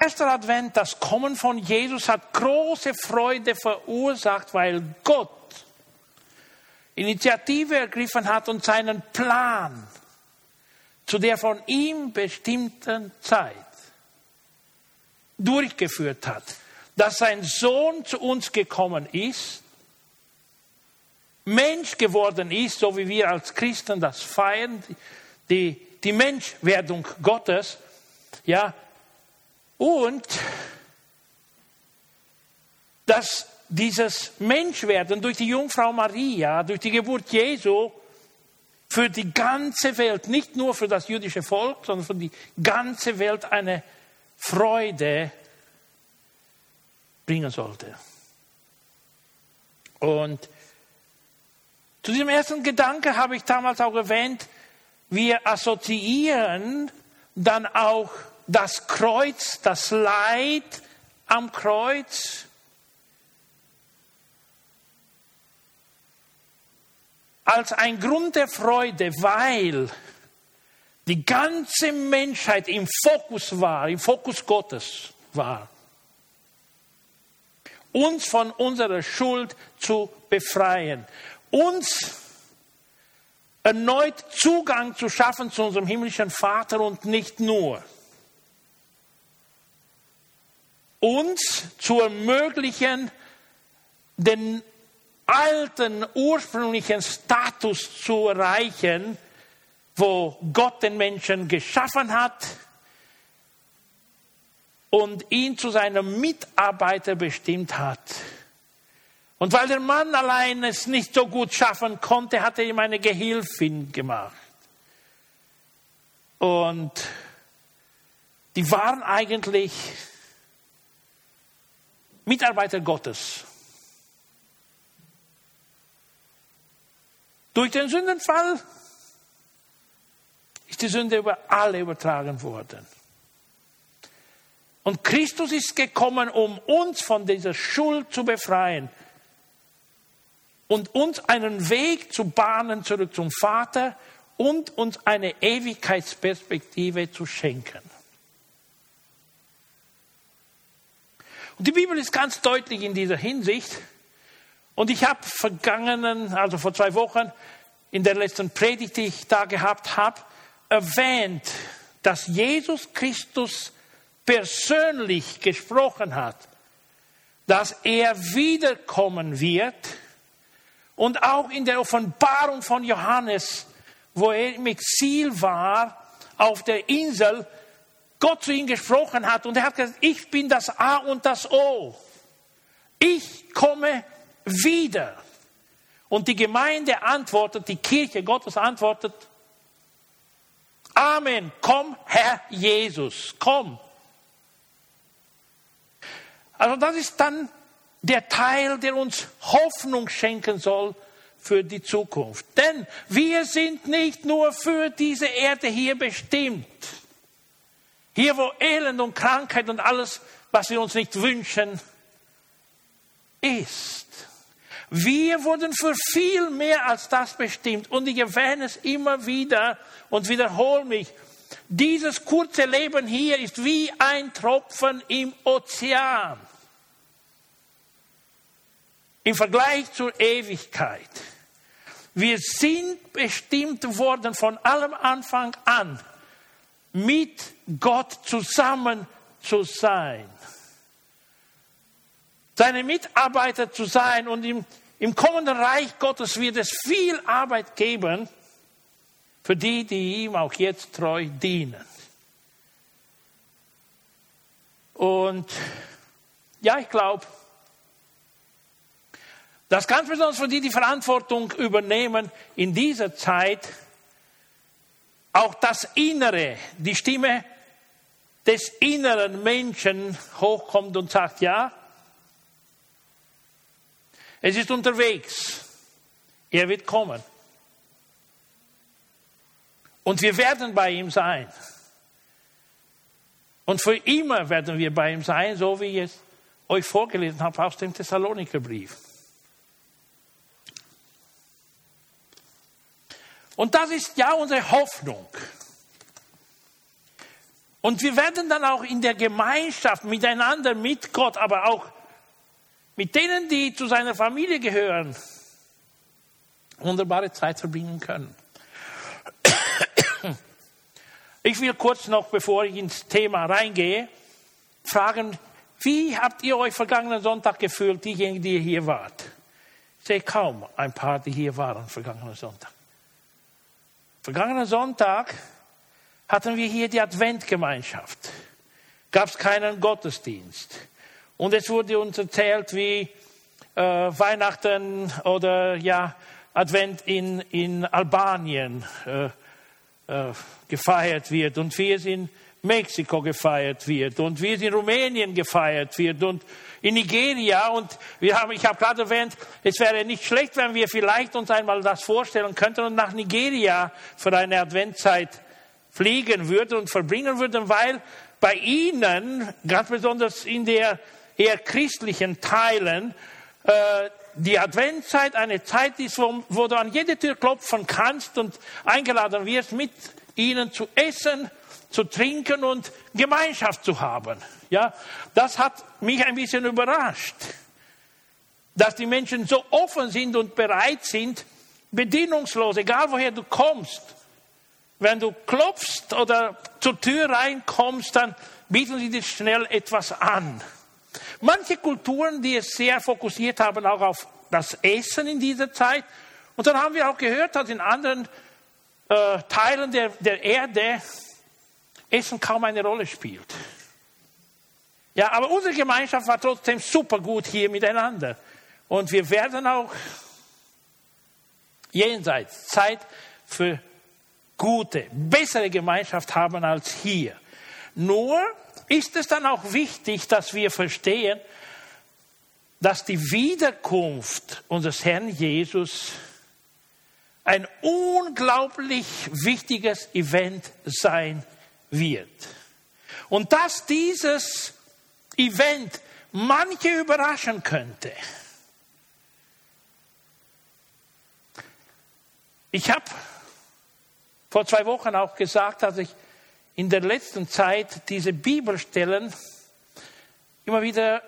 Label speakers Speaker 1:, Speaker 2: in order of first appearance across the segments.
Speaker 1: erster Advent, das Kommen von Jesus, hat große Freude verursacht, weil Gott Initiative ergriffen hat und seinen Plan zu der von ihm bestimmten Zeit durchgeführt hat. Dass sein Sohn zu uns gekommen ist, Mensch geworden ist, so wie wir als Christen das feiern, die, die Menschwerdung Gottes, ja, und dass dieses Menschwerden durch die Jungfrau Maria, durch die Geburt Jesu, für die ganze Welt, nicht nur für das jüdische Volk, sondern für die ganze Welt eine Freude bringen sollte. Und zu diesem ersten Gedanke habe ich damals auch erwähnt, wir assoziieren dann auch das Kreuz, das Leid am Kreuz als ein Grund der Freude, weil die ganze Menschheit im Fokus war, im Fokus Gottes war. Uns von unserer Schuld zu befreien. Uns erneut Zugang zu schaffen zu unserem himmlischen Vater und nicht nur uns zu ermöglichen, den alten ursprünglichen Status zu erreichen, wo Gott den Menschen geschaffen hat und ihn zu seinem Mitarbeiter bestimmt hat. Und weil der Mann allein es nicht so gut schaffen konnte, hat er ihm eine Gehilfin gemacht. Und die waren eigentlich Mitarbeiter Gottes. Durch den Sündenfall ist die Sünde über alle übertragen worden. Und Christus ist gekommen, um uns von dieser Schuld zu befreien und uns einen Weg zu bahnen zurück zum Vater und uns eine Ewigkeitsperspektive zu schenken. Und die Bibel ist ganz deutlich in dieser Hinsicht. Und ich habe vergangenen, also vor zwei Wochen, in der letzten Predigt, die ich da gehabt habe, erwähnt, dass Jesus Christus persönlich gesprochen hat, dass er wiederkommen wird und auch in der Offenbarung von Johannes, wo er im Exil war, auf der Insel, Gott zu ihm gesprochen hat und er hat gesagt, ich bin das A und das O. Ich komme wieder. Und die Gemeinde antwortet, die Kirche Gottes antwortet, Amen, komm Herr Jesus, komm. Also das ist dann der Teil, der uns Hoffnung schenken soll für die Zukunft. Denn wir sind nicht nur für diese Erde hier bestimmt. Hier, wo Elend und Krankheit und alles, was wir uns nicht wünschen, ist. Wir wurden für viel mehr als das bestimmt. Und ich erwähne es immer wieder und wiederhole mich. Dieses kurze Leben hier ist wie ein Tropfen im Ozean. Im Vergleich zur Ewigkeit. Wir sind bestimmt worden von allem Anfang an mit Gott zusammen zu sein. Seine Mitarbeiter zu sein und im, im kommenden Reich Gottes wird es viel Arbeit geben für die, die ihm auch jetzt treu dienen. Und ja, ich glaube, dass ganz besonders für die, die Verantwortung übernehmen in dieser Zeit, auch das Innere, die Stimme des inneren Menschen hochkommt und sagt, ja, es ist unterwegs, er wird kommen. Und wir werden bei ihm sein. Und für immer werden wir bei ihm sein, so wie ich es euch vorgelesen habe aus dem Thessalonikerbrief. Und das ist ja unsere Hoffnung. Und wir werden dann auch in der Gemeinschaft miteinander, mit Gott, aber auch mit denen, die zu seiner Familie gehören, wunderbare Zeit verbringen können. Ich will kurz noch, bevor ich ins Thema reingehe, fragen, wie habt ihr euch vergangenen Sonntag gefühlt, diejenigen, die hier wart? Ich sehe kaum ein paar, die hier waren vergangenen Sonntag. Vergangenen Sonntag hatten wir hier die Adventgemeinschaft. Gab es keinen Gottesdienst. Und es wurde uns erzählt, wie äh, Weihnachten oder ja, Advent in, in Albanien äh, äh, gefeiert wird und wie es in Mexiko gefeiert wird und wie es in Rumänien gefeiert wird und in Nigeria. Und wir haben, ich habe gerade erwähnt, es wäre nicht schlecht, wenn wir vielleicht uns einmal das vorstellen könnten und nach Nigeria für eine Adventzeit fliegen würden und verbringen würden, weil bei ihnen, ganz besonders in der eher christlichen Teilen, äh, die Adventzeit eine Zeit ist, wo, wo du an jede Tür klopfen kannst und eingeladen wirst, mit ihnen zu essen, zu trinken und Gemeinschaft zu haben. Ja, das hat mich ein bisschen überrascht, dass die Menschen so offen sind und bereit sind, bedingungslos, egal woher du kommst. Wenn du klopfst oder zur Tür reinkommst, dann bieten sie dir schnell etwas an. Manche Kulturen, die es sehr fokussiert haben, auch auf das Essen in dieser Zeit. Und dann haben wir auch gehört, dass in anderen äh, Teilen der, der Erde Essen kaum eine Rolle spielt. Ja, aber unsere Gemeinschaft war trotzdem super gut hier miteinander. Und wir werden auch jenseits Zeit für gute, bessere Gemeinschaft haben als hier. Nur ist es dann auch wichtig, dass wir verstehen, dass die Wiederkunft unseres Herrn Jesus ein unglaublich wichtiges Event sein wird. Und dass dieses Event manche überraschen könnte. Ich habe vor zwei Wochen auch gesagt, dass ich in der letzten Zeit diese Bibelstellen immer wieder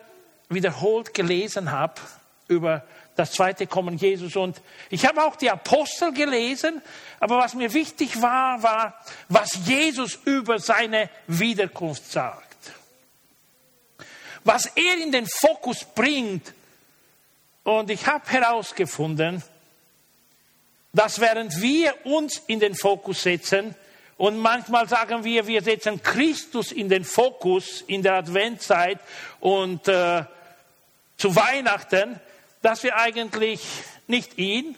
Speaker 1: wiederholt gelesen habe über das zweite Kommen Jesus. Und ich habe auch die Apostel gelesen, aber was mir wichtig war, war, was Jesus über seine Wiederkunft sagt. Was er in den Fokus bringt. Und ich habe herausgefunden, dass während wir uns in den Fokus setzen, und manchmal sagen wir, wir setzen Christus in den Fokus in der Adventzeit und äh, zu Weihnachten, dass wir eigentlich nicht ihn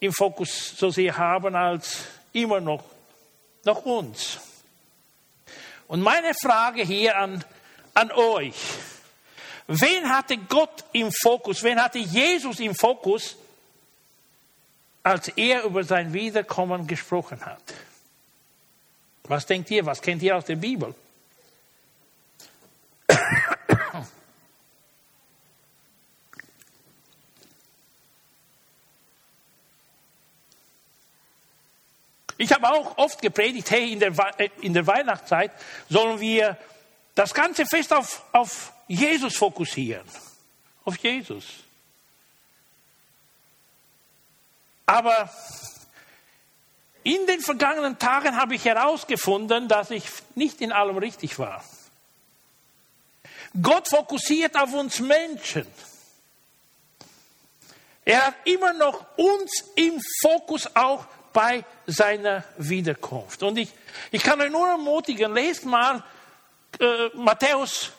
Speaker 1: im Fokus so sehr haben als immer noch, noch uns. Und meine Frage hier an, an euch, wen hatte Gott im Fokus, wen hatte Jesus im Fokus, als er über sein Wiederkommen gesprochen hat? Was denkt ihr, was kennt ihr aus der Bibel? Ich habe auch oft gepredigt, hey, in der, äh, in der Weihnachtszeit sollen wir das ganze Fest auf, auf Jesus fokussieren. Auf Jesus. Aber in den vergangenen Tagen habe ich herausgefunden, dass ich nicht in allem richtig war. Gott fokussiert auf uns Menschen. Er hat immer noch uns im Fokus auch bei seiner Wiederkunft. Und ich, ich kann euch nur ermutigen, lest mal äh, Matthäus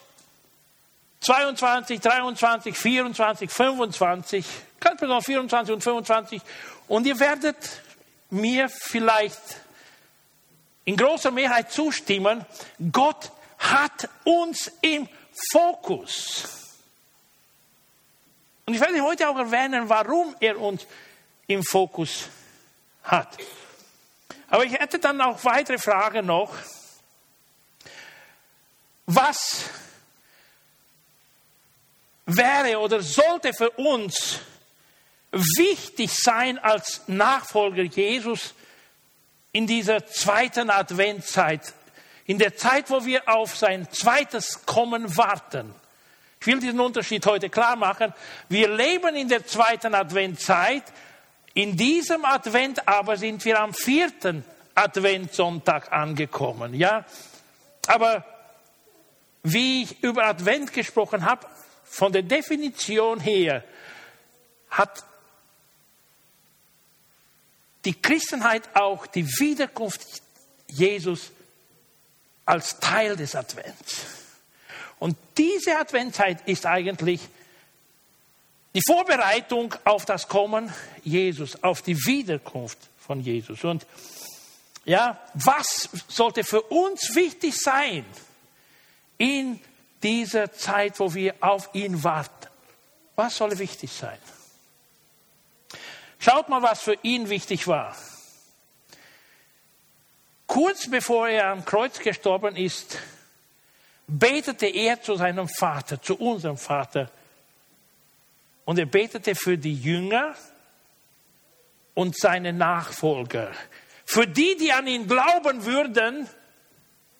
Speaker 1: 22, 23, 24, 25, ganz besonders 24 und 25, und ihr werdet mir vielleicht in großer Mehrheit zustimmen, Gott hat uns im Fokus. Und ich werde heute auch erwähnen, warum er uns im Fokus hat. Aber ich hätte dann auch weitere Fragen noch. Was wäre oder sollte für uns wichtig sein als Nachfolger Jesus in dieser zweiten Adventzeit? In der Zeit, wo wir auf sein zweites Kommen warten. Ich will diesen Unterschied heute klar machen. Wir leben in der zweiten Adventzeit. In diesem Advent aber sind wir am vierten Adventssonntag angekommen. Ja, aber wie ich über Advent gesprochen habe, von der Definition her hat die Christenheit auch die Wiederkunft Jesus als Teil des Advents. Und diese Adventszeit ist eigentlich die Vorbereitung auf das Kommen Jesus, auf die Wiederkunft von Jesus. Und ja, was sollte für uns wichtig sein in dieser Zeit, wo wir auf ihn warten? Was soll wichtig sein? Schaut mal, was für ihn wichtig war. Kurz bevor er am Kreuz gestorben ist, betete er zu seinem Vater, zu unserem Vater. Und er betete für die Jünger und seine Nachfolger. Für die, die an ihn glauben würden,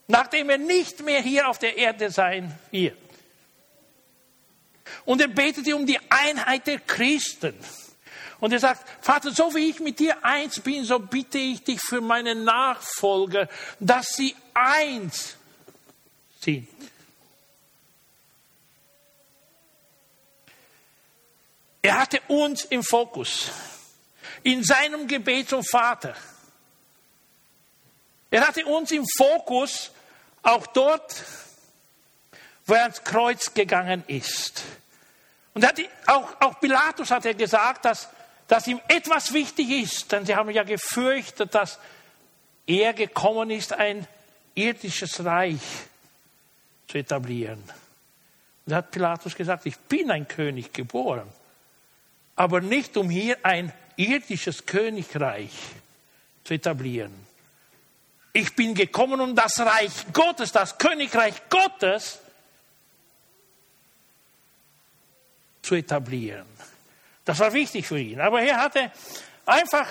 Speaker 1: nachdem er nicht mehr hier auf der Erde sein wird. Und er betete um die Einheit der Christen. Und er sagt, Vater, so wie ich mit dir eins bin, so bitte ich dich für meine Nachfolger, dass sie eins sind. Er hatte uns im Fokus, in seinem Gebet zum Vater. Er hatte uns im Fokus, auch dort, wo er ans Kreuz gegangen ist. Und auch, auch Pilatus hat er gesagt, dass dass ihm etwas wichtig ist, denn sie haben ja gefürchtet, dass er gekommen ist, ein irdisches Reich zu etablieren. Und da hat Pilatus gesagt, ich bin ein König geboren, aber nicht um hier ein irdisches Königreich zu etablieren. Ich bin gekommen, um das Reich Gottes, das Königreich Gottes zu etablieren. Das war wichtig für ihn. Aber er hatte einfach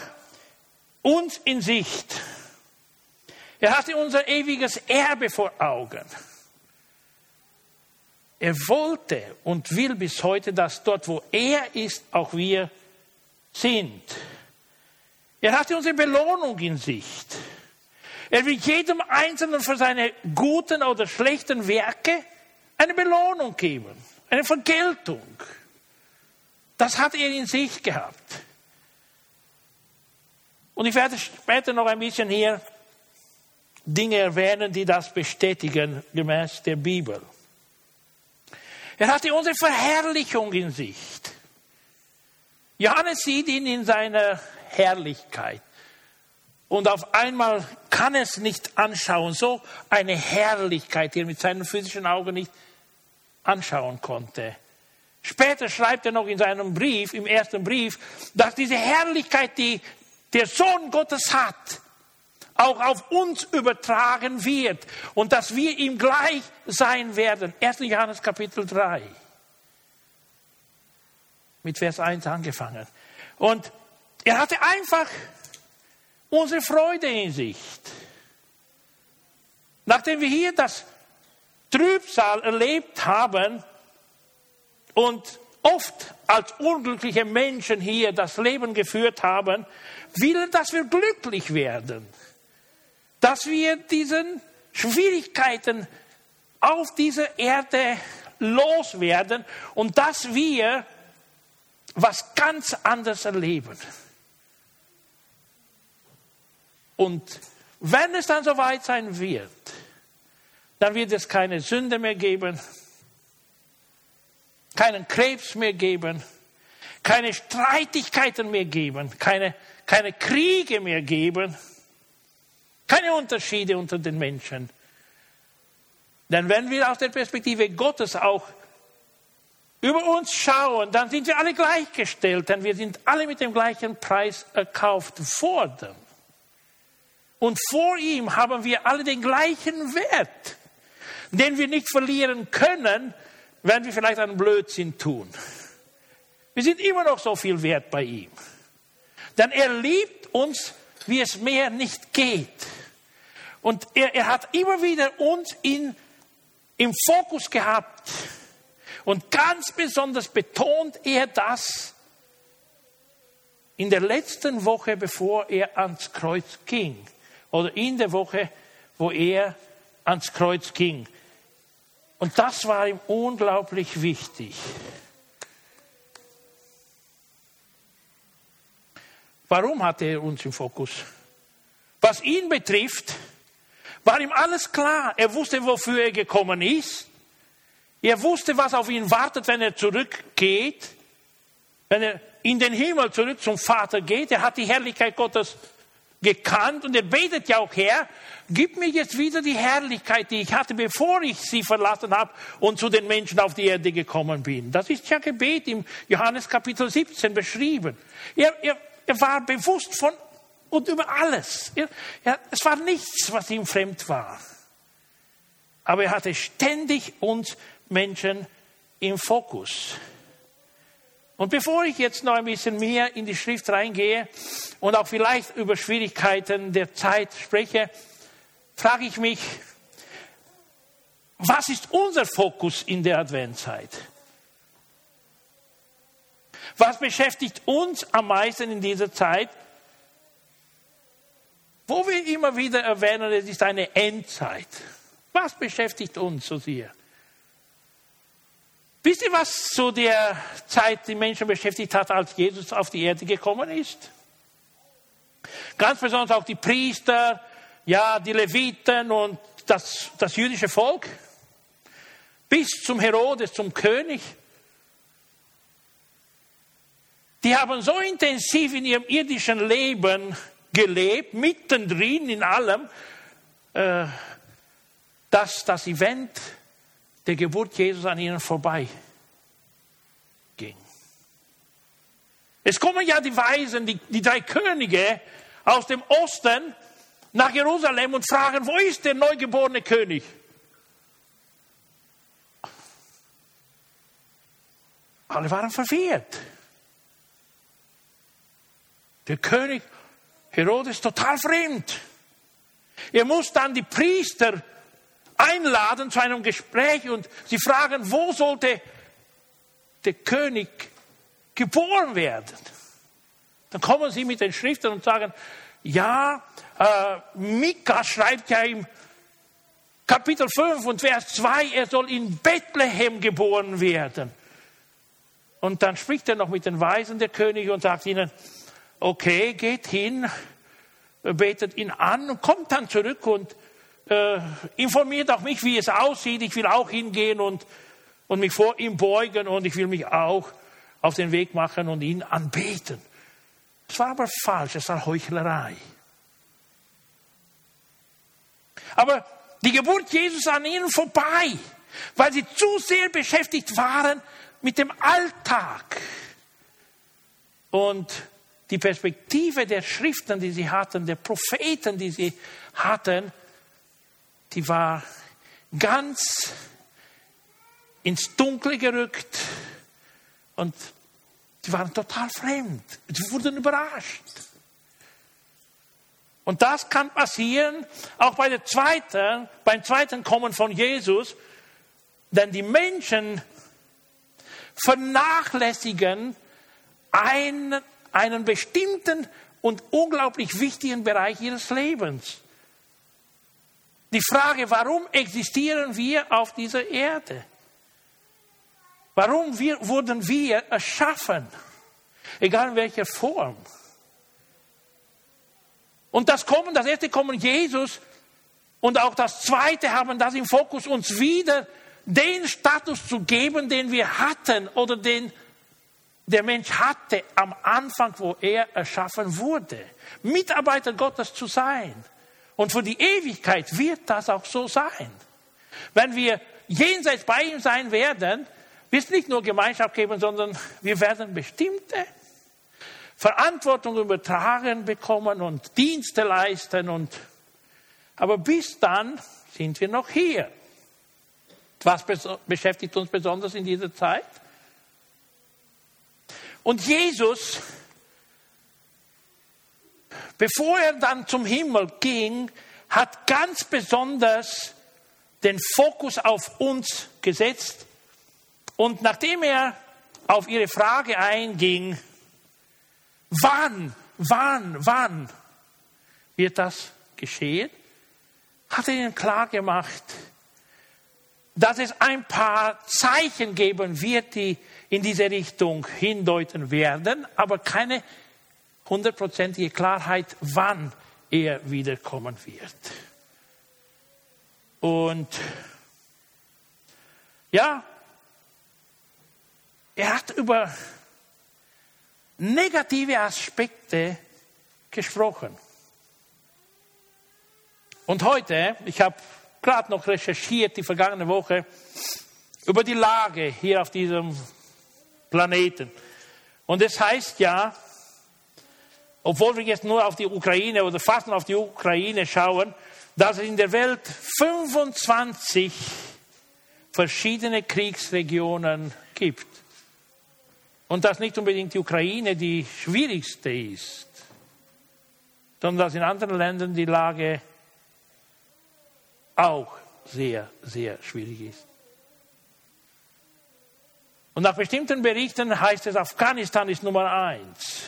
Speaker 1: uns in Sicht. Er hatte unser ewiges Erbe vor Augen. Er wollte und will bis heute, dass dort, wo er ist, auch wir sind. Er hatte unsere Belohnung in Sicht. Er will jedem Einzelnen für seine guten oder schlechten Werke eine Belohnung geben, eine Vergeltung. Das hat er in sich gehabt. Und ich werde später noch ein bisschen hier Dinge erwähnen, die das bestätigen, gemäß der Bibel. Er hatte unsere Verherrlichung in Sicht. Johannes sieht ihn in seiner Herrlichkeit. Und auf einmal kann es nicht anschauen, so eine Herrlichkeit, die er mit seinen physischen Augen nicht anschauen konnte. Später schreibt er noch in seinem Brief, im ersten Brief, dass diese Herrlichkeit, die der Sohn Gottes hat, auch auf uns übertragen wird und dass wir ihm gleich sein werden. 1. Johannes Kapitel 3. Mit Vers 1 angefangen. Und er hatte einfach unsere Freude in Sicht. Nachdem wir hier das Trübsal erlebt haben, und oft als unglückliche Menschen hier das Leben geführt haben, will, dass wir glücklich werden, dass wir diesen Schwierigkeiten auf dieser Erde loswerden und dass wir was ganz anderes erleben. Und wenn es dann soweit sein wird, dann wird es keine Sünde mehr geben, keinen Krebs mehr geben, keine Streitigkeiten mehr geben, keine, keine Kriege mehr geben, keine Unterschiede unter den Menschen. Denn wenn wir aus der Perspektive Gottes auch über uns schauen, dann sind wir alle gleichgestellt, denn wir sind alle mit dem gleichen Preis erkauft worden. Und vor ihm haben wir alle den gleichen Wert, den wir nicht verlieren können, werden wir vielleicht einen Blödsinn tun. Wir sind immer noch so viel wert bei ihm. Denn er liebt uns, wie es mehr nicht geht. Und er, er hat immer wieder uns in, im Fokus gehabt. Und ganz besonders betont er das in der letzten Woche, bevor er ans Kreuz ging. Oder in der Woche, wo er ans Kreuz ging. Und das war ihm unglaublich wichtig. Warum hatte er uns im Fokus? Was ihn betrifft, war ihm alles klar. Er wusste, wofür er gekommen ist. Er wusste, was auf ihn wartet, wenn er zurückgeht, wenn er in den Himmel zurück zum Vater geht. Er hat die Herrlichkeit Gottes gekannt und er betet ja auch, Herr, gib mir jetzt wieder die Herrlichkeit, die ich hatte, bevor ich sie verlassen habe und zu den Menschen auf die Erde gekommen bin. Das ist ja Gebet im Johannes Kapitel 17 beschrieben. Er, er, er war bewusst von und über alles. Er, er, es war nichts, was ihm fremd war. Aber er hatte ständig uns Menschen im Fokus. Und bevor ich jetzt noch ein bisschen mehr in die Schrift reingehe und auch vielleicht über Schwierigkeiten der Zeit spreche, frage ich mich, was ist unser Fokus in der Adventzeit? Was beschäftigt uns am meisten in dieser Zeit? Wo wir immer wieder erwähnen, es ist eine Endzeit. Was beschäftigt uns so sehr? Wisst ihr, was zu der Zeit die Menschen beschäftigt hat, als Jesus auf die Erde gekommen ist? Ganz besonders auch die Priester, ja, die Leviten und das, das jüdische Volk, bis zum Herodes, zum König. Die haben so intensiv in ihrem irdischen Leben gelebt, mittendrin in allem, äh, dass das Event der Geburt Jesus an ihnen vorbei ging. Es kommen ja die Weisen, die, die drei Könige aus dem Osten nach Jerusalem und fragen, wo ist der neugeborene König? Alle waren verwirrt. Der König Herodes total fremd. Er muss dann die Priester einladen zu einem Gespräch und sie fragen, wo sollte der König geboren werden? Dann kommen sie mit den Schriften und sagen, ja, äh, Mika schreibt ja im Kapitel 5 und Vers 2, er soll in Bethlehem geboren werden. Und dann spricht er noch mit den Weisen der Könige und sagt ihnen, okay, geht hin, betet ihn an und kommt dann zurück und äh, informiert auch mich, wie es aussieht. Ich will auch hingehen und, und mich vor ihm beugen und ich will mich auch auf den Weg machen und ihn anbeten. Es war aber falsch, es war Heuchlerei. Aber die Geburt Jesus an ihnen vorbei, weil sie zu sehr beschäftigt waren mit dem Alltag. Und die Perspektive der Schriften, die sie hatten, der Propheten, die sie hatten, die war ganz ins Dunkle gerückt und die waren total fremd. Sie wurden überrascht. Und das kann passieren auch bei der zweiten, beim zweiten Kommen von Jesus, denn die Menschen vernachlässigen einen, einen bestimmten und unglaublich wichtigen Bereich ihres Lebens. Die Frage, warum existieren wir auf dieser Erde? Warum wir, wurden wir erschaffen? Egal in welcher Form. Und das Kommen, das erste Kommen Jesus und auch das zweite haben das im Fokus, uns wieder den Status zu geben, den wir hatten oder den der Mensch hatte am Anfang, wo er erschaffen wurde. Mitarbeiter Gottes zu sein. Und für die Ewigkeit wird das auch so sein. Wenn wir jenseits bei ihm sein werden, wird es nicht nur Gemeinschaft geben, sondern wir werden bestimmte Verantwortung übertragen bekommen und Dienste leisten. Und, aber bis dann sind wir noch hier. Was beschäftigt uns besonders in dieser Zeit? Und Jesus Bevor er dann zum Himmel ging, hat ganz besonders den Fokus auf uns gesetzt. Und nachdem er auf ihre Frage einging, wann, wann, wann wird das geschehen, hat er ihnen klar gemacht, dass es ein paar Zeichen geben wird, die in diese Richtung hindeuten werden, aber keine hundertprozentige Klarheit, wann er wiederkommen wird. Und ja, er hat über negative Aspekte gesprochen. Und heute, ich habe gerade noch recherchiert die vergangene Woche über die Lage hier auf diesem Planeten. Und es heißt ja, obwohl wir jetzt nur auf die Ukraine oder fast nur auf die Ukraine schauen, dass es in der Welt 25 verschiedene Kriegsregionen gibt. Und dass nicht unbedingt die Ukraine die schwierigste ist, sondern dass in anderen Ländern die Lage auch sehr, sehr schwierig ist. Und nach bestimmten Berichten heißt es, Afghanistan ist Nummer eins.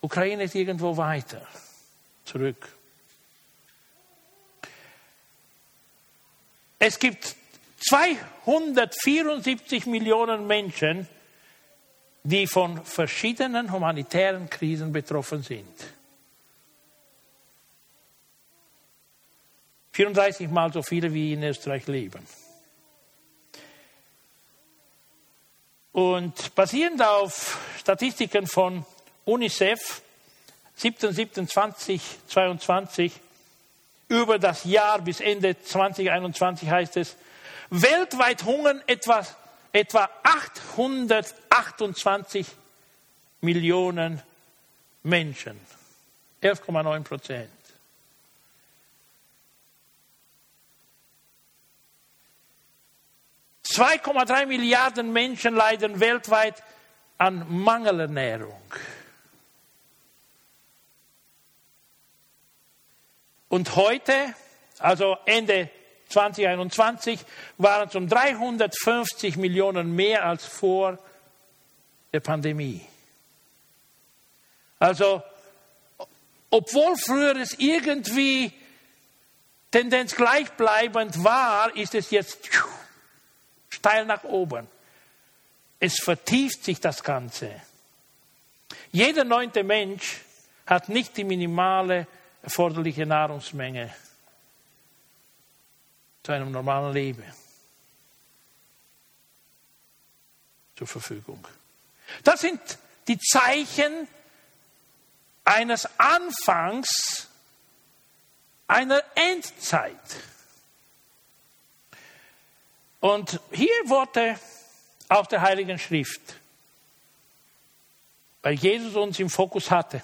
Speaker 1: Ukraine ist irgendwo weiter zurück. Es gibt 274 Millionen Menschen, die von verschiedenen humanitären Krisen betroffen sind. 34 Mal so viele wie in Österreich leben. Und basierend auf Statistiken von UNICEF 17.07.2022 über das Jahr bis Ende 2021 heißt es, weltweit hungern etwa, etwa 828 Millionen Menschen. 11,9 Prozent. 2,3 Milliarden Menschen leiden weltweit an Mangelernährung. Und heute, also Ende 2021, waren es um 350 Millionen mehr als vor der Pandemie. Also, obwohl früher es irgendwie Tendenz gleichbleibend war, ist es jetzt steil nach oben. Es vertieft sich das Ganze. Jeder neunte Mensch hat nicht die minimale erforderliche Nahrungsmenge zu einem normalen Leben zur Verfügung. Das sind die Zeichen eines Anfangs einer Endzeit. Und hier Worte aus der Heiligen Schrift, weil Jesus uns im Fokus hatte.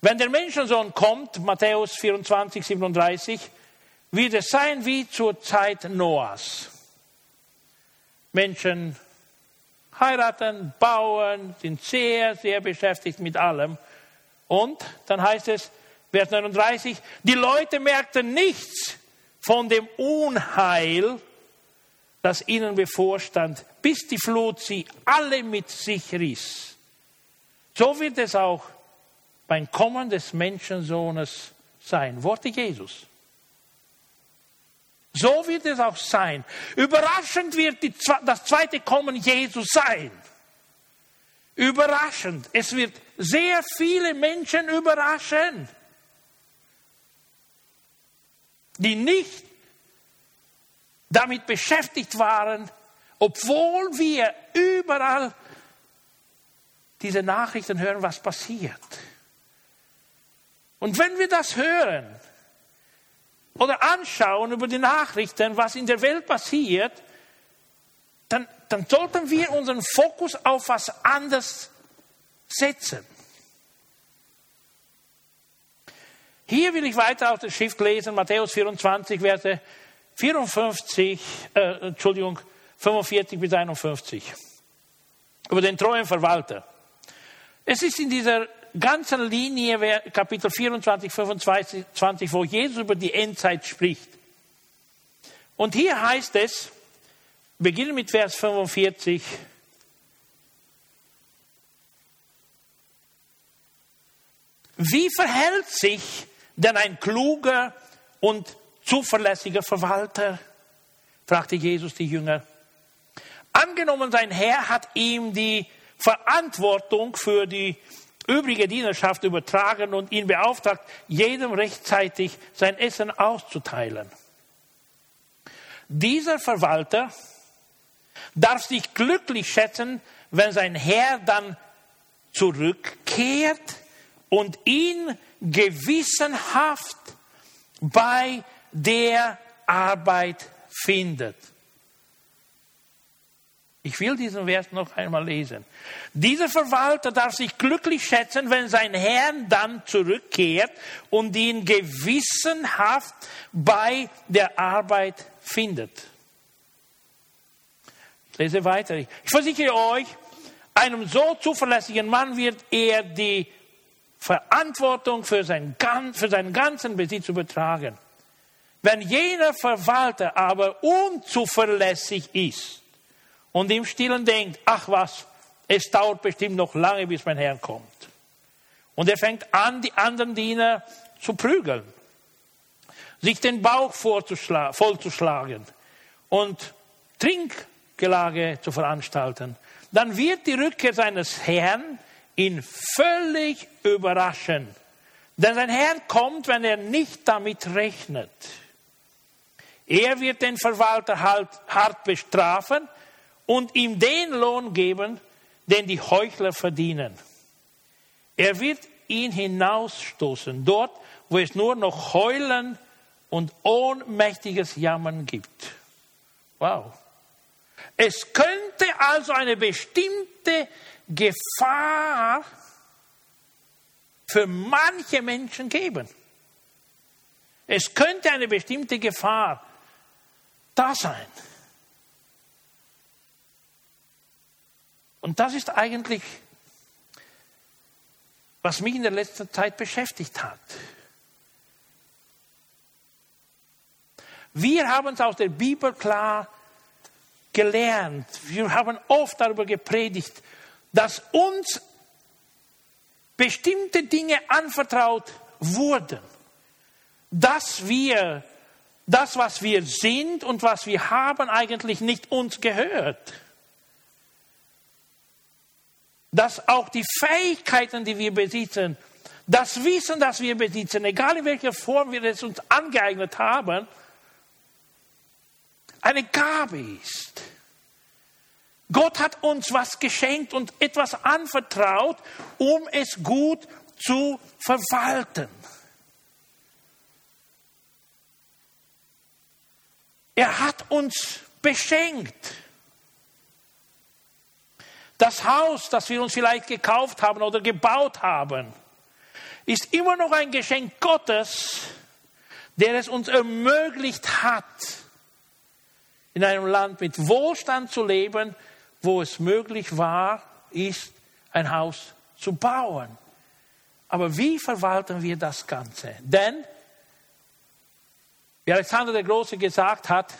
Speaker 1: Wenn der Menschensohn kommt, Matthäus 24, 37, wird es sein wie zur Zeit Noahs. Menschen heiraten, bauen, sind sehr, sehr beschäftigt mit allem. Und dann heißt es, Vers 39, die Leute merkten nichts von dem Unheil, das ihnen bevorstand, bis die Flut sie alle mit sich riss. So wird es auch beim Kommen des Menschensohnes sein. Worte Jesus. So wird es auch sein. Überraschend wird die, das zweite Kommen Jesus sein. Überraschend. Es wird sehr viele Menschen überraschen, die nicht damit beschäftigt waren, obwohl wir überall diese Nachrichten hören, was passiert. Und wenn wir das hören oder anschauen über die Nachrichten, was in der Welt passiert, dann, dann sollten wir unseren Fokus auf was anderes setzen. Hier will ich weiter aus der Schrift lesen, Matthäus 24, Verse 54, äh, Entschuldigung, 45 bis 51. Über den treuen Verwalter. Es ist in dieser ganzen Linie, Kapitel 24, 25, wo Jesus über die Endzeit spricht. Und hier heißt es, beginnen mit Vers 45, Wie verhält sich denn ein kluger und zuverlässiger Verwalter? fragte Jesus die Jünger. Angenommen, sein Herr hat ihm die Verantwortung für die übrige Dienerschaft übertragen und ihn beauftragt, jedem rechtzeitig sein Essen auszuteilen. Dieser Verwalter darf sich glücklich schätzen, wenn sein Herr dann zurückkehrt und ihn gewissenhaft bei der Arbeit findet. Ich will diesen Vers noch einmal lesen. Dieser Verwalter darf sich glücklich schätzen, wenn sein Herr dann zurückkehrt und ihn gewissenhaft bei der Arbeit findet. Ich lese weiter. Ich versichere euch, einem so zuverlässigen Mann wird er die Verantwortung für, sein, für seinen ganzen Besitz übertragen. Wenn jener Verwalter aber unzuverlässig ist und im Stillen denkt, ach was, es dauert bestimmt noch lange, bis mein Herr kommt. Und er fängt an, die anderen Diener zu prügeln, sich den Bauch vollzuschlagen und Trinkgelage zu veranstalten. Dann wird die Rückkehr seines Herrn ihn völlig überraschen. Denn sein Herr kommt, wenn er nicht damit rechnet. Er wird den Verwalter halt hart bestrafen und ihm den Lohn geben, den die Heuchler verdienen. Er wird ihn hinausstoßen, dort, wo es nur noch Heulen und ohnmächtiges Jammern gibt. Wow. Es könnte also eine bestimmte Gefahr für manche Menschen geben. Es könnte eine bestimmte Gefahr da sein. Und das ist eigentlich, was mich in der letzten Zeit beschäftigt hat. Wir haben es aus der Bibel klar gelernt. Wir haben oft darüber gepredigt, dass uns bestimmte Dinge anvertraut wurden, dass wir das, was wir sind und was wir haben, eigentlich nicht uns gehört. Dass auch die Fähigkeiten, die wir besitzen, das Wissen, das wir besitzen, egal in welcher Form wir es uns angeeignet haben, eine Gabe ist. Gott hat uns was geschenkt und etwas anvertraut, um es gut zu verwalten. Er hat uns beschenkt. Das Haus, das wir uns vielleicht gekauft haben oder gebaut haben, ist immer noch ein Geschenk Gottes, der es uns ermöglicht hat, in einem Land mit Wohlstand zu leben, wo es möglich war, ist, ein Haus zu bauen. Aber wie verwalten wir das Ganze? Denn, wie Alexander der Große gesagt hat,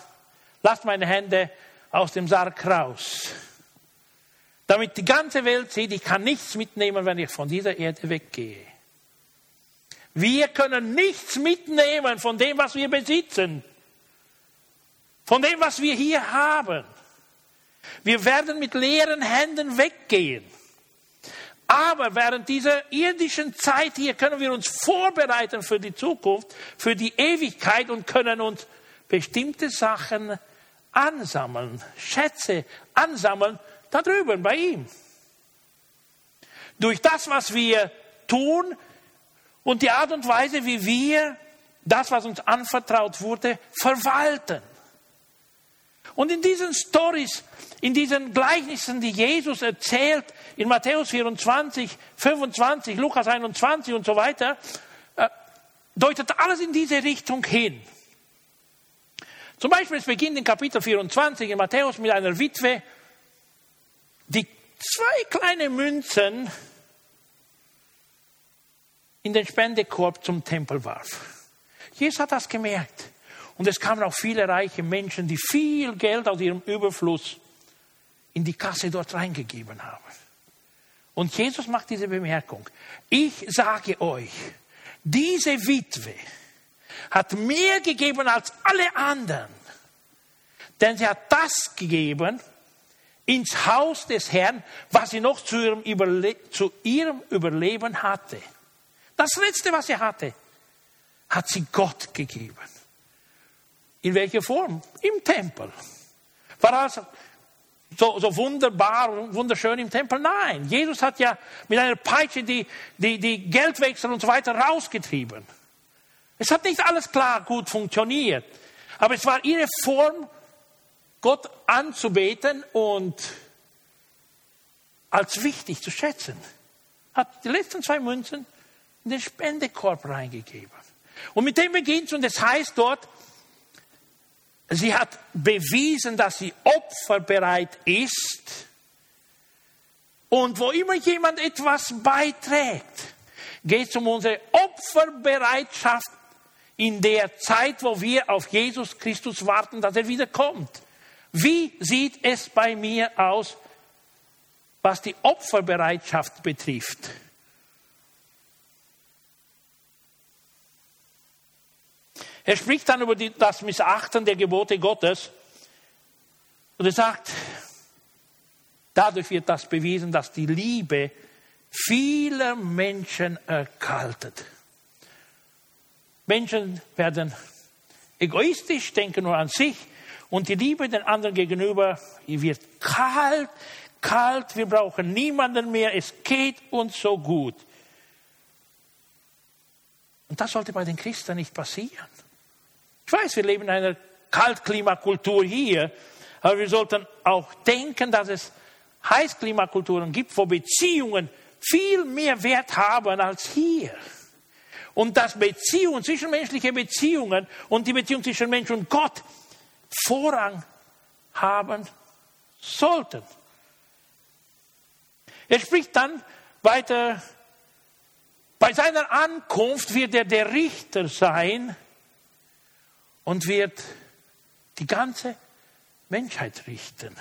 Speaker 1: lasst meine Hände aus dem Sarg raus. Damit die ganze Welt sieht, ich kann nichts mitnehmen, wenn ich von dieser Erde weggehe. Wir können nichts mitnehmen von dem, was wir besitzen, von dem, was wir hier haben. Wir werden mit leeren Händen weggehen. Aber während dieser irdischen Zeit hier können wir uns vorbereiten für die Zukunft, für die Ewigkeit und können uns bestimmte Sachen ansammeln, Schätze ansammeln, da drüben bei ihm. Durch das, was wir tun und die Art und Weise, wie wir das, was uns anvertraut wurde, verwalten. Und in diesen Stories, in diesen Gleichnissen, die Jesus erzählt, in Matthäus 24, 25, Lukas 21 und so weiter, äh, deutet alles in diese Richtung hin. Zum Beispiel, es beginnt in Kapitel 24 in Matthäus mit einer Witwe, die zwei kleine Münzen in den Spendekorb zum Tempel warf. Jesus hat das gemerkt. Und es kamen auch viele reiche Menschen, die viel Geld aus ihrem Überfluss in die Kasse dort reingegeben haben. Und Jesus macht diese Bemerkung. Ich sage euch, diese Witwe hat mehr gegeben als alle anderen. Denn sie hat das gegeben ins Haus des Herrn, was sie noch zu ihrem, Überle zu ihrem Überleben hatte. Das Letzte, was sie hatte, hat sie Gott gegeben. In welcher Form? Im Tempel. War also so, so wunderbar und wunderschön im Tempel? Nein, Jesus hat ja mit einer Peitsche die, die, die Geldwechsel und so weiter rausgetrieben. Es hat nicht alles klar gut funktioniert, aber es war ihre Form, Gott anzubeten und als wichtig zu schätzen. Hat die letzten zwei Münzen in den Spendekorb reingegeben. Und mit dem beginnt es und es heißt dort, Sie hat bewiesen, dass sie opferbereit ist. Und wo immer jemand etwas beiträgt, geht es um unsere Opferbereitschaft in der Zeit, wo wir auf Jesus Christus warten, dass er wiederkommt. Wie sieht es bei mir aus, was die Opferbereitschaft betrifft? Er spricht dann über die, das Missachten der Gebote Gottes und er sagt, dadurch wird das bewiesen, dass die Liebe vieler Menschen erkaltet. Menschen werden egoistisch, denken nur an sich und die Liebe den anderen gegenüber wird kalt, kalt, wir brauchen niemanden mehr, es geht uns so gut. Und das sollte bei den Christen nicht passieren. Ich weiß, wir leben in einer Kaltklimakultur hier, aber wir sollten auch denken, dass es Heißklimakulturen gibt, wo Beziehungen viel mehr Wert haben als hier. Und dass Beziehungen, zwischenmenschliche Beziehungen und die Beziehung zwischen Mensch und Gott Vorrang haben sollten. Er spricht dann weiter, bei seiner Ankunft wird er der Richter sein, und wird die ganze Menschheit richten.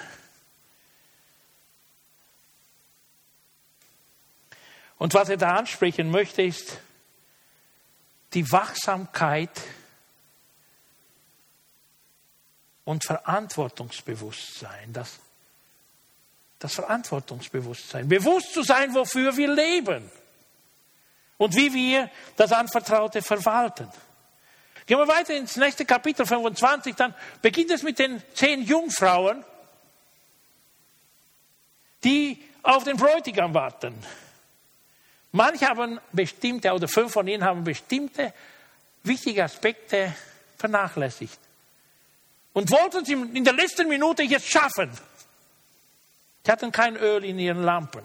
Speaker 1: Und was er da ansprechen möchte, ist die Wachsamkeit und Verantwortungsbewusstsein. Das, das Verantwortungsbewusstsein. Bewusst zu sein, wofür wir leben und wie wir das Anvertraute verwalten. Gehen wir weiter ins nächste Kapitel 25, dann beginnt es mit den zehn Jungfrauen, die auf den Bräutigam warten. Manche haben bestimmte, oder fünf von ihnen haben bestimmte wichtige Aspekte vernachlässigt. Und wollten sie in der letzten Minute jetzt schaffen. Sie hatten kein Öl in ihren Lampen.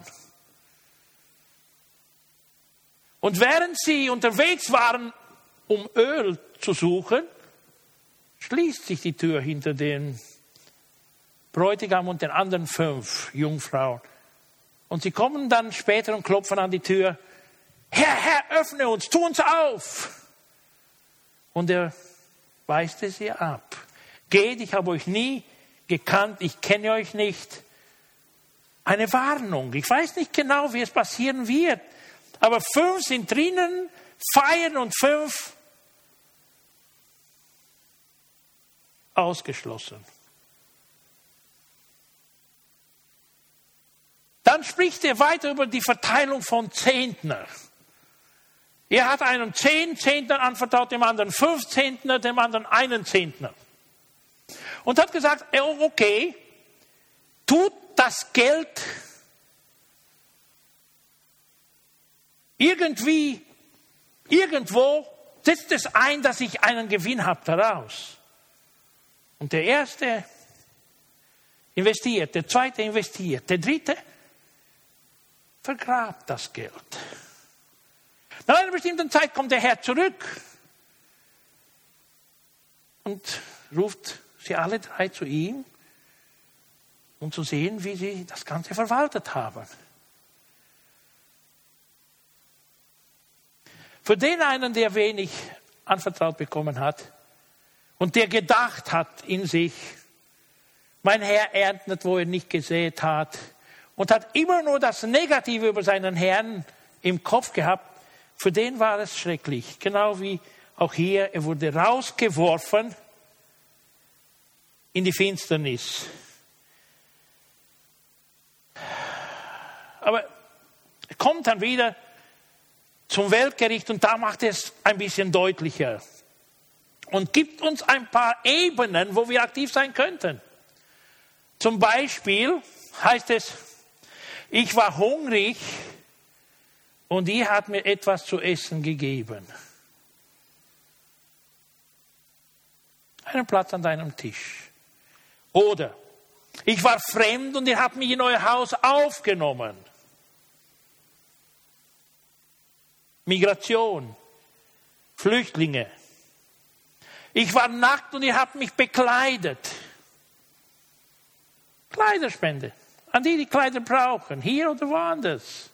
Speaker 1: Und während sie unterwegs waren, um Öl zu suchen, schließt sich die Tür hinter den Bräutigam und den anderen fünf Jungfrauen. Und sie kommen dann später und klopfen an die Tür. Herr, Herr, öffne uns, tu uns auf. Und er weiste sie ab. Geht, ich habe euch nie gekannt, ich kenne euch nicht. Eine Warnung. Ich weiß nicht genau, wie es passieren wird. Aber fünf sind drinnen, feiern und fünf ausgeschlossen. Dann spricht er weiter über die Verteilung von Zehntner. Er hat einem zehn Zehntner anvertraut, dem anderen fünf Zehntner, dem anderen einen Zehntner. Und hat gesagt, okay, tut das Geld irgendwie, irgendwo, setzt es ein, dass ich einen Gewinn habe daraus. Und der erste investiert, der zweite investiert, der dritte vergrabt das Geld. Nach einer bestimmten Zeit kommt der Herr zurück und ruft sie alle drei zu ihm, um zu sehen, wie sie das Ganze verwaltet haben. Für den einen, der wenig anvertraut bekommen hat und der gedacht hat in sich, mein Herr erntet, wo er nicht gesät hat und hat immer nur das Negative über seinen Herrn im Kopf gehabt, für den war es schrecklich. Genau wie auch hier, er wurde rausgeworfen in die Finsternis. Aber er kommt dann wieder zum Weltgericht und da macht er es ein bisschen deutlicher und gibt uns ein paar Ebenen, wo wir aktiv sein könnten. Zum Beispiel heißt es, ich war hungrig und ihr habt mir etwas zu essen gegeben. Einen Platz an deinem Tisch. Oder ich war fremd und ihr habt mich in euer Haus aufgenommen. Migration, Flüchtlinge. Ich war nackt und ihr habt mich bekleidet. Kleiderspende. An die, die Kleider brauchen, hier oder woanders.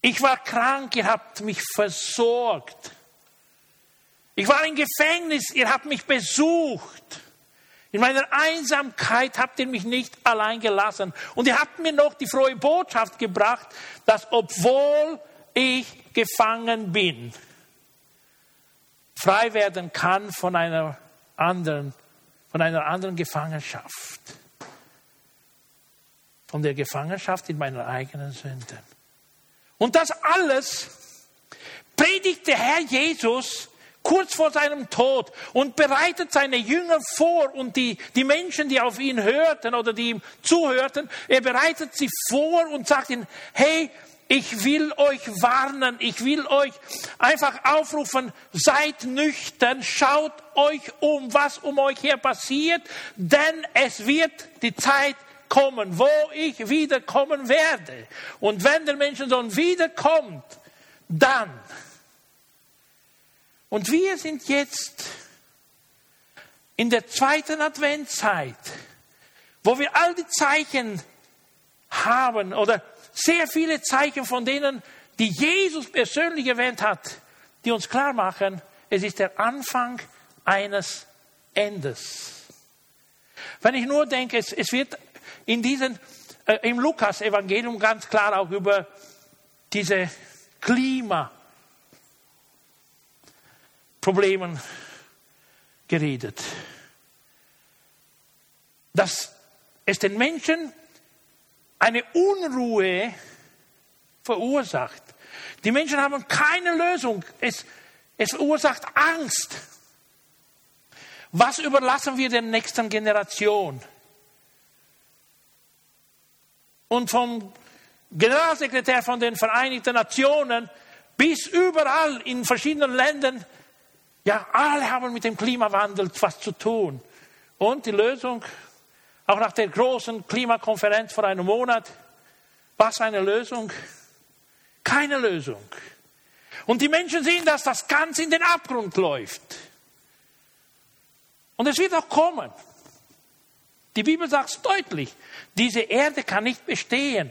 Speaker 1: Ich war krank, ihr habt mich versorgt. Ich war im Gefängnis, ihr habt mich besucht. In meiner Einsamkeit habt ihr mich nicht allein gelassen. Und ihr habt mir noch die frohe Botschaft gebracht, dass obwohl ich gefangen bin, frei werden kann von einer anderen, von einer anderen Gefangenschaft. Von der Gefangenschaft in meiner eigenen Sünden. Und das alles predigt der Herr Jesus kurz vor seinem Tod und bereitet seine Jünger vor und die, die Menschen, die auf ihn hörten oder die ihm zuhörten, er bereitet sie vor und sagt ihnen, hey, ich will euch warnen, ich will euch einfach aufrufen, seid nüchtern, schaut euch um, was um euch her passiert, denn es wird die Zeit kommen, wo ich wiederkommen werde. Und wenn der Menschensohn wiederkommt, dann. Und wir sind jetzt in der zweiten Adventzeit, wo wir all die Zeichen haben oder sehr viele Zeichen von denen, die Jesus persönlich erwähnt hat, die uns klar machen, es ist der Anfang eines Endes. Wenn ich nur denke, es, es wird in diesem, äh, im Lukas-Evangelium ganz klar auch über diese Klima, Problemen geredet. Dass es den Menschen eine Unruhe verursacht. Die Menschen haben keine Lösung. Es, es verursacht Angst. Was überlassen wir der nächsten Generation? Und vom Generalsekretär von den Vereinigten Nationen bis überall in verschiedenen Ländern ja, alle haben mit dem Klimawandel was zu tun. Und die Lösung, auch nach der großen Klimakonferenz vor einem Monat, was eine Lösung? Keine Lösung. Und die Menschen sehen, dass das ganz in den Abgrund läuft. Und es wird auch kommen. Die Bibel sagt es deutlich, diese Erde kann nicht bestehen.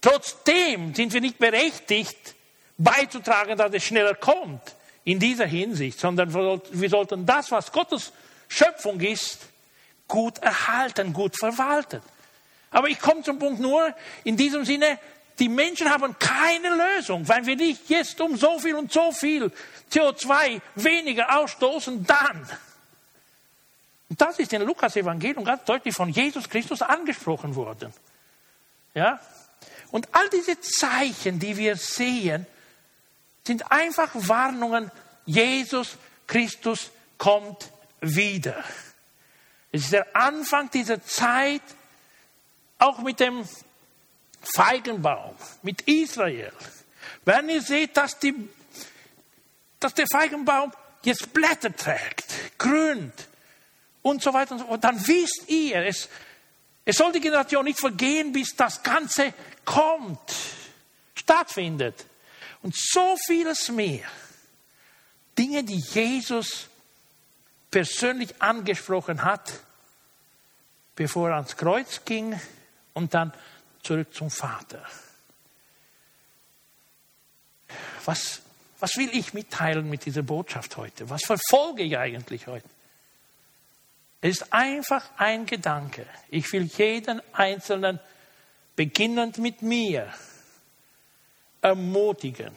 Speaker 1: Trotzdem sind wir nicht berechtigt, beizutragen, dass es schneller kommt in dieser Hinsicht, sondern wir sollten das, was Gottes Schöpfung ist, gut erhalten, gut verwalten. Aber ich komme zum Punkt nur in diesem Sinne, die Menschen haben keine Lösung. Wenn wir nicht jetzt um so viel und so viel CO2 weniger ausstoßen, dann. Und das ist in Lukas Evangelium ganz deutlich von Jesus Christus angesprochen worden. Ja? Und all diese Zeichen, die wir sehen, sind einfach Warnungen, Jesus Christus kommt wieder. Es ist der Anfang dieser Zeit, auch mit dem Feigenbaum, mit Israel. Wenn ihr seht, dass, die, dass der Feigenbaum jetzt Blätter trägt, grünt und so weiter und so fort, dann wisst ihr, es, es soll die Generation nicht vergehen, bis das Ganze kommt, stattfindet. Und so vieles mehr. Dinge, die Jesus persönlich angesprochen hat, bevor er ans Kreuz ging und dann zurück zum Vater. was, was will ich mitteilen mit dieser Botschaft heute? Was verfolge ich eigentlich heute? Es ist einfach ein Gedanke. Ich will jeden Einzelnen, beginnend mit mir, ermutigen,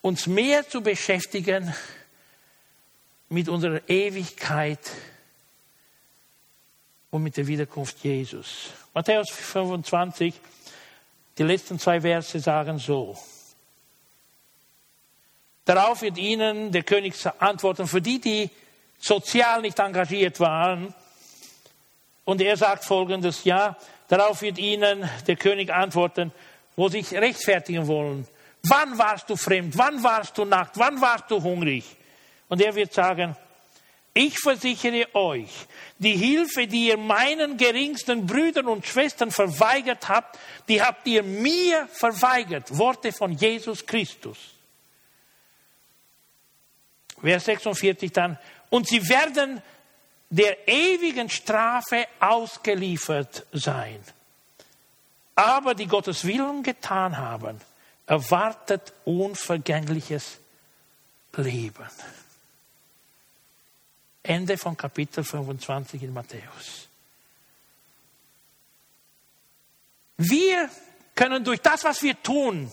Speaker 1: uns mehr zu beschäftigen mit unserer Ewigkeit und mit der Wiederkunft Jesus. Matthäus 25, die letzten zwei Verse sagen so. Darauf wird ihnen der König antworten, für die, die sozial nicht engagiert waren. Und er sagt folgendes, ja, darauf wird ihnen der König antworten, wo sich rechtfertigen wollen. Wann warst du fremd? Wann warst du nackt? Wann warst du hungrig? Und er wird sagen, ich versichere euch, die Hilfe, die ihr meinen geringsten Brüdern und Schwestern verweigert habt, die habt ihr mir verweigert. Worte von Jesus Christus. Vers 46 dann. Und sie werden der ewigen Strafe ausgeliefert sein. Aber die Gottes Willen getan haben, erwartet unvergängliches Leben. Ende von Kapitel 25 in Matthäus. Wir können durch das, was wir tun,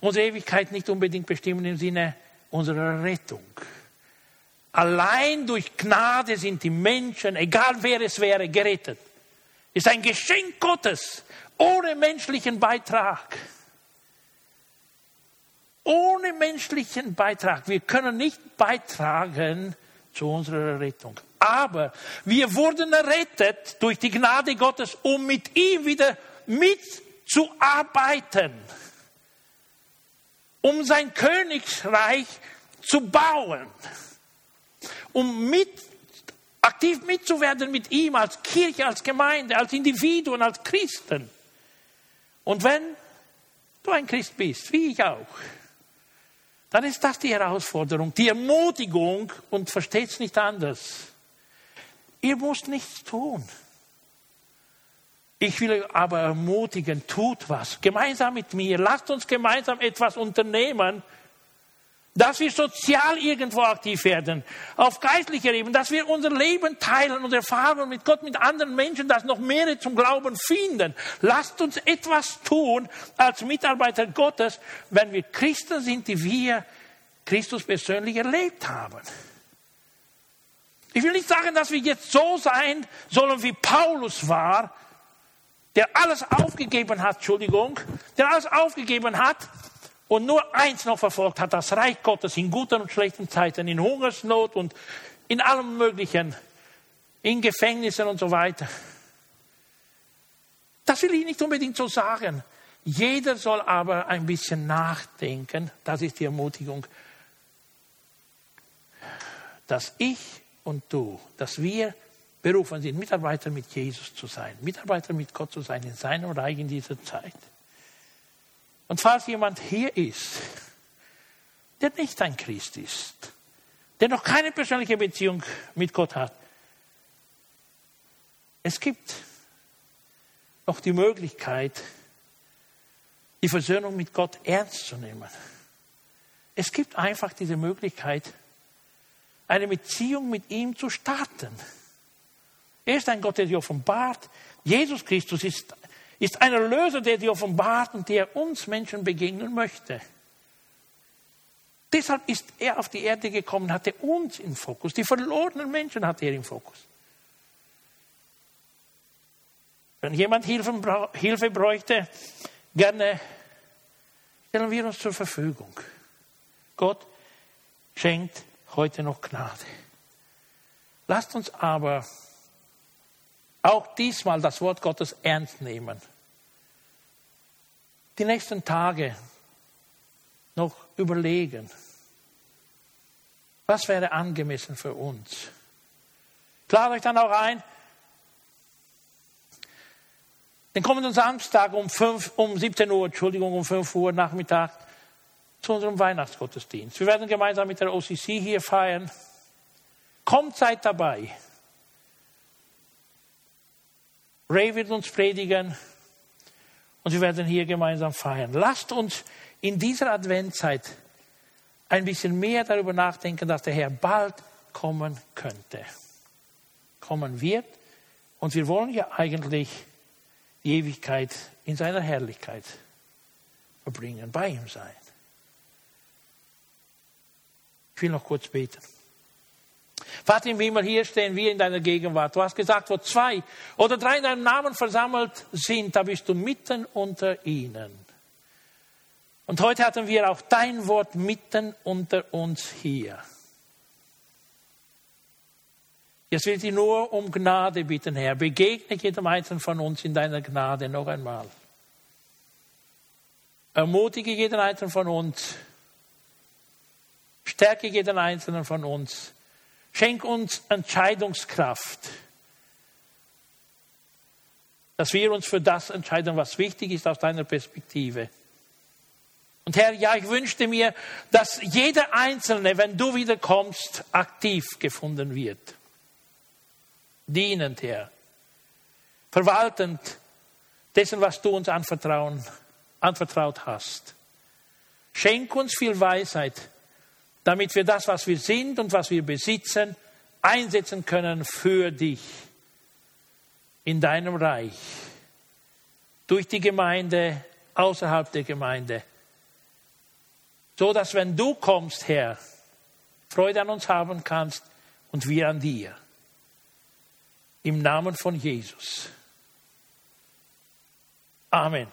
Speaker 1: unsere Ewigkeit nicht unbedingt bestimmen im Sinne unserer Rettung. Allein durch Gnade sind die Menschen, egal wer es wäre, gerettet. Ist ein Geschenk Gottes, ohne menschlichen Beitrag ohne menschlichen Beitrag. Wir können nicht beitragen zu unserer Rettung. Aber wir wurden errettet durch die Gnade Gottes, um mit ihm wieder mitzuarbeiten, um sein Königreich zu bauen, um mit, aktiv mitzuwerden mit ihm als Kirche, als Gemeinde, als Individuen, als Christen. Und wenn du ein Christ bist, wie ich auch, dann ist das die Herausforderung, die Ermutigung und versteht es nicht anders. Ihr müsst nichts tun. Ich will aber ermutigen, tut was. Gemeinsam mit mir. Lasst uns gemeinsam etwas unternehmen, dass wir sozial irgendwo aktiv werden, auf geistlicher Ebene, dass wir unser Leben teilen und Erfahrungen mit Gott, mit anderen Menschen, dass noch mehr zum Glauben finden. Lasst uns etwas tun als Mitarbeiter Gottes, wenn wir Christen sind, die wir Christus persönlich erlebt haben. Ich will nicht sagen, dass wir jetzt so sein sollen, wie Paulus war, der alles aufgegeben hat, Entschuldigung, der alles aufgegeben hat, und nur eins noch verfolgt hat, das Reich Gottes in guten und schlechten Zeiten, in Hungersnot und in allem Möglichen, in Gefängnissen und so weiter. Das will ich nicht unbedingt so sagen. Jeder soll aber ein bisschen nachdenken, das ist die Ermutigung, dass ich und du, dass wir berufen sind, Mitarbeiter mit Jesus zu sein, Mitarbeiter mit Gott zu sein in seinem Reich in dieser Zeit. Und falls jemand hier ist, der nicht ein Christ ist, der noch keine persönliche Beziehung mit Gott hat, es gibt noch die Möglichkeit, die Versöhnung mit Gott ernst zu nehmen. Es gibt einfach diese Möglichkeit, eine Beziehung mit ihm zu starten. Er ist ein Gott, der sich offenbart. Jesus Christus ist ist ein Erlöser, der dir offenbart und der uns Menschen begegnen möchte. Deshalb ist er auf die Erde gekommen, hatte uns im Fokus. Die verlorenen Menschen hatte er im Fokus. Wenn jemand Hilfe bräuchte, gerne stellen wir uns zur Verfügung. Gott schenkt heute noch Gnade. Lasst uns aber auch diesmal das Wort Gottes ernst nehmen. Die nächsten Tage noch überlegen, was wäre angemessen für uns. Klart euch dann auch ein, den kommenden Samstag um, 5, um 17 Uhr, Entschuldigung, um 5 Uhr Nachmittag zu unserem Weihnachtsgottesdienst. Wir werden gemeinsam mit der OCC hier feiern. Kommt, seid dabei. Ray wird uns predigen Und wir werden hier gemeinsam feiern. Lasst uns in dieser Adventzeit ein bisschen mehr darüber nachdenken, dass der Herr bald kommen könnte. Kommen wird. Und wir wollen ja eigentlich die Ewigkeit in seiner Herrlichkeit verbringen, bei ihm sein. Ich will noch kurz beten. Vater im Himmel, hier stehen wir in deiner Gegenwart. Du hast gesagt, wo zwei oder drei in deinem Namen versammelt sind, da bist du mitten unter ihnen. Und heute hatten wir auch dein Wort mitten unter uns hier. Jetzt will ich nur um Gnade bitten, Herr. Begegne jedem Einzelnen von uns in deiner Gnade noch einmal. Ermutige jeden Einzelnen von uns. Stärke jeden Einzelnen von uns. Schenk uns Entscheidungskraft, dass wir uns für das entscheiden, was wichtig ist aus deiner Perspektive. Und Herr, ja, ich wünschte mir, dass jeder Einzelne, wenn du wiederkommst, aktiv gefunden wird. Dienend, Herr. Verwaltend dessen, was du uns anvertraut hast. Schenk uns viel Weisheit, damit wir das, was wir sind und was wir besitzen, einsetzen können für dich in deinem Reich, durch die Gemeinde, außerhalb der Gemeinde, so dass wenn du kommst, Herr, Freude an uns haben kannst und wir an dir. Im Namen von Jesus. Amen.